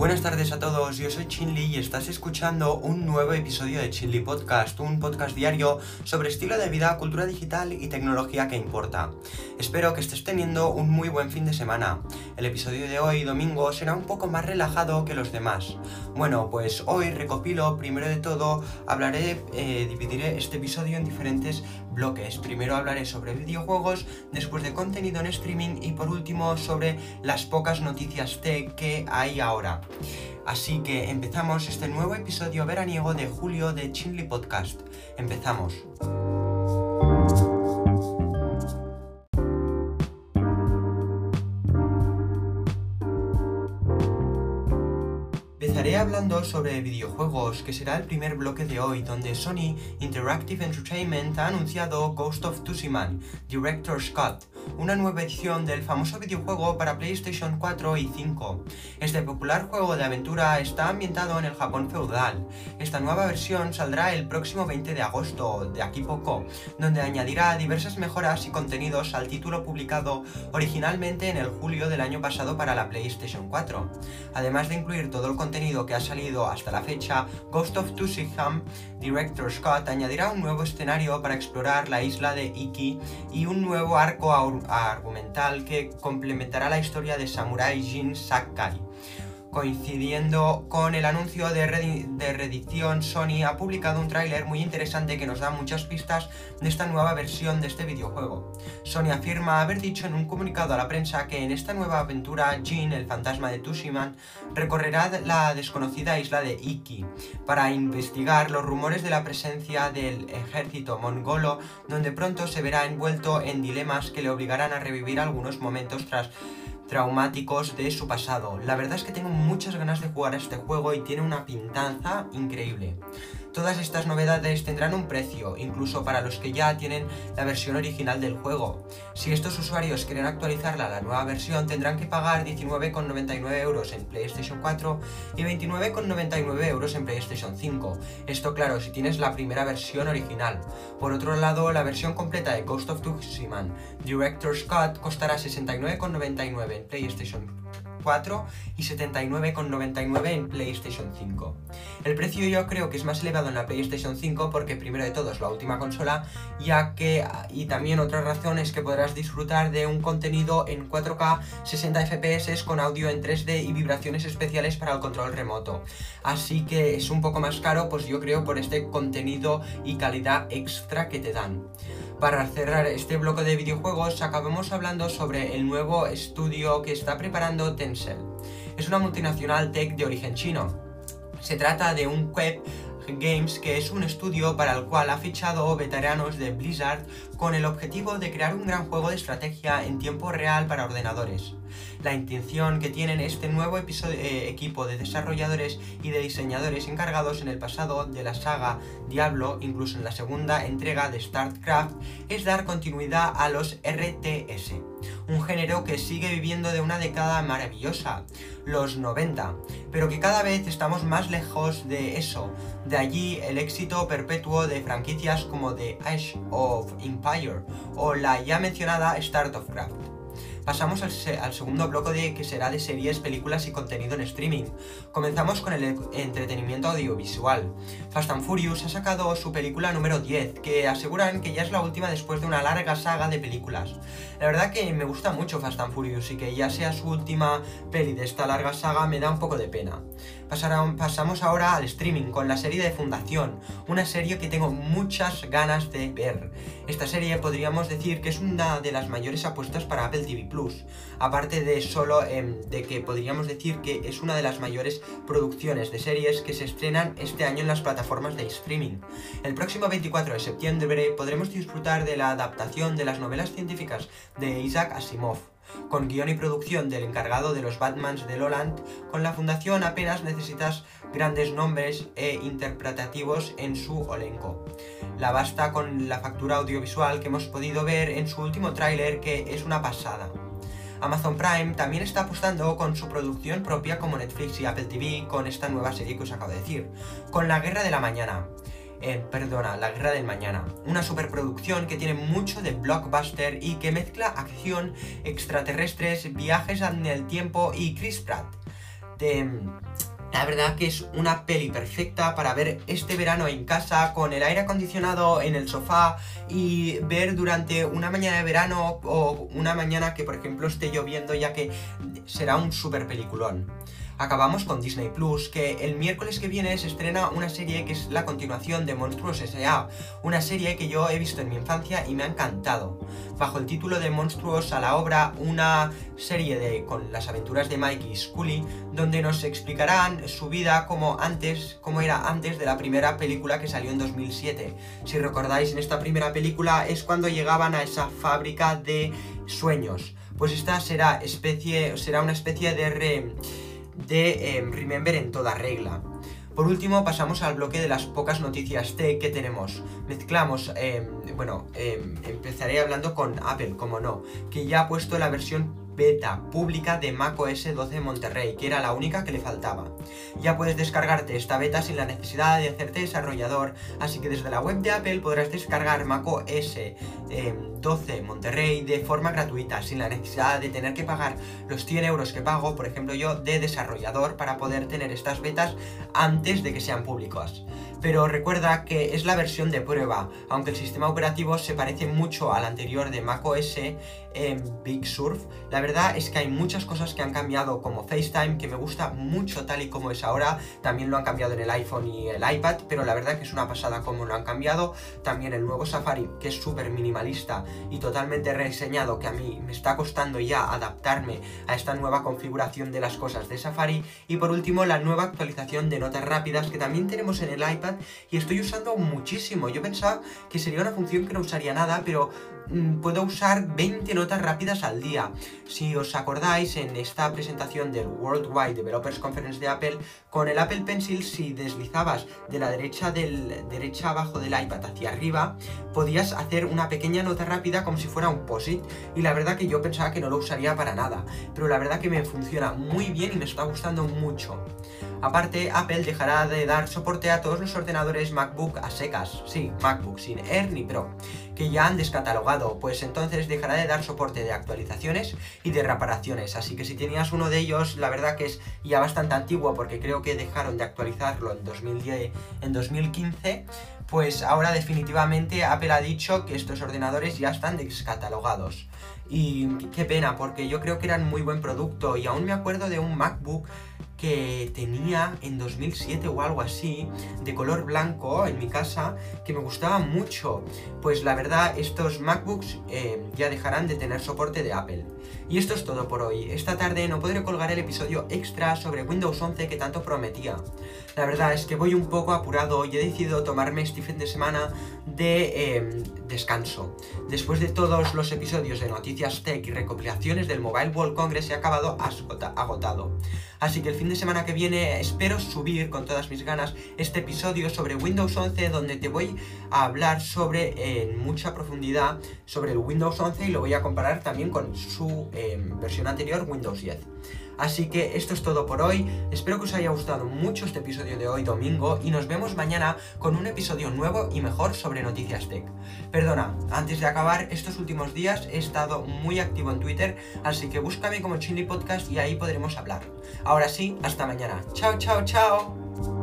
Buenas tardes a todos, yo soy Chinli y estás escuchando un nuevo episodio de Chinli Podcast, un podcast diario sobre estilo de vida, cultura digital y tecnología que importa. Espero que estés teniendo un muy buen fin de semana. El episodio de hoy, domingo, será un poco más relajado que los demás. Bueno, pues hoy recopilo, primero de todo, hablaré, eh, dividiré este episodio en diferentes bloques. Primero hablaré sobre videojuegos, después de contenido en streaming y por último sobre las pocas noticias tech que hay ahora. Así que empezamos este nuevo episodio veraniego de julio de Chinley Podcast. Empezamos. Empezaré hablando sobre videojuegos, que será el primer bloque de hoy, donde Sony Interactive Entertainment ha anunciado Ghost of Tsushima Director's Cut, una nueva edición del famoso videojuego para PlayStation 4 y 5. Este popular juego de aventura está ambientado en el Japón feudal. Esta nueva versión saldrá el próximo 20 de agosto, de aquí poco, donde añadirá diversas mejoras y contenidos al título publicado originalmente en el julio del año pasado para la PlayStation 4. Además de incluir todo el contenido que ha salido hasta la fecha, Ghost of Tsushima Director Scott añadirá un nuevo escenario para explorar la isla de Iki y un nuevo arco argumental que complementará la historia de Samurai Jin Sakai. Coincidiendo con el anuncio de, reedición, Sony ha publicado un tráiler muy interesante que nos da muchas pistas de esta nueva versión de este videojuego. Sony afirma haber dicho en un comunicado a la prensa que en esta nueva aventura Jin, el fantasma de Tushiman, recorrerá la desconocida isla de Iki para investigar los rumores de la presencia del ejército mongolo, donde pronto se verá envuelto en dilemas que le obligarán a revivir algunos momentos tras traumáticos de su pasado. La verdad es que tengo muchas ganas de jugar a este juego y tiene una pintanza increíble. Todas estas novedades tendrán un precio, incluso para los que ya tienen la versión original del juego. Si estos usuarios quieren actualizarla a la nueva versión, tendrán que pagar 19,99 euros en PlayStation 4 y 29,99 euros en PlayStation 5. Esto claro, si tienes la primera versión original. Por otro lado, la versión completa de Ghost of Tsushima Director's Cut costará 69,99 en PlayStation 4 y 79,99 en PlayStation 5. El precio yo creo que es más elevado en la PlayStation 5 porque primero de todo es la última consola, ya que y también otra razón es que podrás disfrutar de un contenido en 4K 60 FPS con audio en 3D y vibraciones especiales para el control remoto. Así que es un poco más caro, pues yo creo por este contenido y calidad extra que te dan. Para cerrar este bloque de videojuegos, acabamos hablando sobre el nuevo estudio que está preparando Tencent. Es una multinacional tech de origen chino. Se trata de un web Games, que es un estudio para el cual ha fichado veteranos de Blizzard con el objetivo de crear un gran juego de estrategia en tiempo real para ordenadores. La intención que tienen este nuevo eh, equipo de desarrolladores y de diseñadores encargados en el pasado de la saga Diablo, incluso en la segunda entrega de StarCraft, es dar continuidad a los RTS, un género que sigue viviendo de una década maravillosa, los 90, pero que cada vez estamos más lejos de eso, de allí el éxito perpetuo de franquicias como The Age of Empire o la ya mencionada Craft. Pasamos al, segundo bloque de, que será de series, películas y contenido en streaming. Comenzamos con el entretenimiento audiovisual. Fast and Furious ha sacado su película número 10, que aseguran que ya es la última después de una larga saga de películas. La verdad que me gusta mucho Fast and Furious y que ya sea su última peli de esta larga saga me da un poco de pena. Pasamos ahora al streaming con la serie de Fundación, una serie que tengo muchas ganas de ver. Esta serie podríamos decir que es una de las mayores apuestas para Apple TV Plus, aparte de solo em, de que podríamos decir que es una de las mayores producciones de series que se estrenan este año en las plataformas de streaming. El próximo 24 de septiembre podremos disfrutar de la adaptación de las novelas científicas de Isaac Asimov con guion y producción del encargado de los Batmans de Loland, con la fundación apenas necesitas grandes nombres e interpretativos en su elenco. La basta con la factura audiovisual que hemos podido ver en su último tráiler que es una pasada. Amazon Prime también está apostando con su producción propia como Netflix y Apple TV con esta nueva serie que os acabo de decir, con La Guerra de la Mañana. Eh, perdona, La Guerra del Mañana, una superproducción que tiene mucho de blockbuster y que mezcla acción, extraterrestres, viajes en el tiempo y Chris Pratt. La verdad que es una peli perfecta para ver este verano en casa con el aire acondicionado en el sofá y ver durante una mañana de verano o una mañana que por ejemplo esté lloviendo ya que será un super peliculón acabamos con Disney Plus, que el miércoles que viene se estrena una serie que es la continuación de Monstruos S.A., una serie que yo he visto en mi infancia y me ha encantado. Bajo el título de Monstruos a la obra, una serie de con las aventuras de Mikey y Scully, donde nos explicarán su vida como antes, como era antes de la primera película que salió en 2007. Si recordáis, en esta primera película es cuando llegaban a esa fábrica de sueños. Pues esta será especie, será una especie de re de em, Remember en toda regla. Por último, pasamos al bloque de las pocas noticias tech que tenemos. Mezclamos, em, bueno, em, empezaré hablando con Apple, como no, que ya ha puesto la versión beta pública de macOS 12 Monterrey, que era la única que le faltaba. Ya puedes descargarte esta beta sin la necesidad de hacerte desarrollador, así que desde la web de Apple podrás descargar macOS 12 em, Monterrey de forma gratuita, sin la necesidad de tener que pagar los 100 euros que pago, por ejemplo yo, de desarrollador para poder tener estas betas antes de que sean públicas pero recuerda que es la versión de prueba, aunque el sistema operativo se parece mucho al anterior de macOS en Big Surf, la verdad es que hay muchas cosas que han cambiado como FaceTime, que me gusta mucho tal y como es ahora, también lo han cambiado en el iPhone y el iPad, pero la verdad que es una pasada como lo han cambiado, también el nuevo Safari, que es súper minimalista y totalmente rediseñado, que a mí me está costando ya adaptarme a esta nueva configuración de las cosas de Safari, y por último la nueva actualización de notas rápidas que también tenemos en el iPad y estoy usando muchísimo, yo pensaba que sería una función que no usaría nada, pero Mm, puedo usar 20 notas rápidas al día. Si os acordáis, en esta presentación del Worldwide Developers Conference de Apple, con el Apple Pencil, si deslizabas de la derecha del derecha abajo del iPad hacia arriba, podías hacer una pequeña nota rápida como si fuera un POSIT. Y la verdad que yo pensaba que no lo usaría para nada, pero la verdad que me funciona muy bien y me está gustando mucho. Aparte, Apple dejará de dar soporte a todos los ordenadores MacBook a secas, sí, MacBook sin Air ni Pro, que ya han descatalogado, pues entonces dejará de dar soporte de actualizaciones y de reparaciones, así que si tenías uno de ellos, la verdad que es ya bastante antiguo porque creo que dejaron de actualizarlo en, 2010, en 2015, pues ahora definitivamente Apple ha dicho que estos ordenadores ya están descatalogados. Y qué pena, porque yo creo que eran muy buen producto y aún me acuerdo de un MacBook que tenía en 2007 o algo así, de color blanco en mi casa, que me gustaba mucho. Pues la verdad, estos MacBooks eh, ya dejarán de tener soporte de Apple. Y esto es todo por hoy. Esta tarde no podré colgar el episodio extra sobre Windows 11 que tanto prometía. La verdad es que voy un poco apurado y he decidido tomarme este fin de semana de em, descanso. Después de todos los episodios de Noticias Tech y recopilaciones del Mobile World Congress he acabado agotado. Así que el fin de semana que viene espero subir con todas mis ganas este episodio sobre Windows 11 donde te voy a hablar sobre en mucha profundidad sobre el Windows 11 y lo voy a comparar también con su em, versión anterior Windows 10. Así que esto es todo por hoy, espero que os haya gustado mucho este episodio de hoy domingo y nos vemos mañana con un episodio nuevo y mejor sobre Noticias Tech. Perdona, antes de acabar, estos últimos días he estado muy activo en Twitter, así que búscame como Chili Podcast y ahí podremos hablar. Ahora sí, hasta mañana. Chao, chao, chao.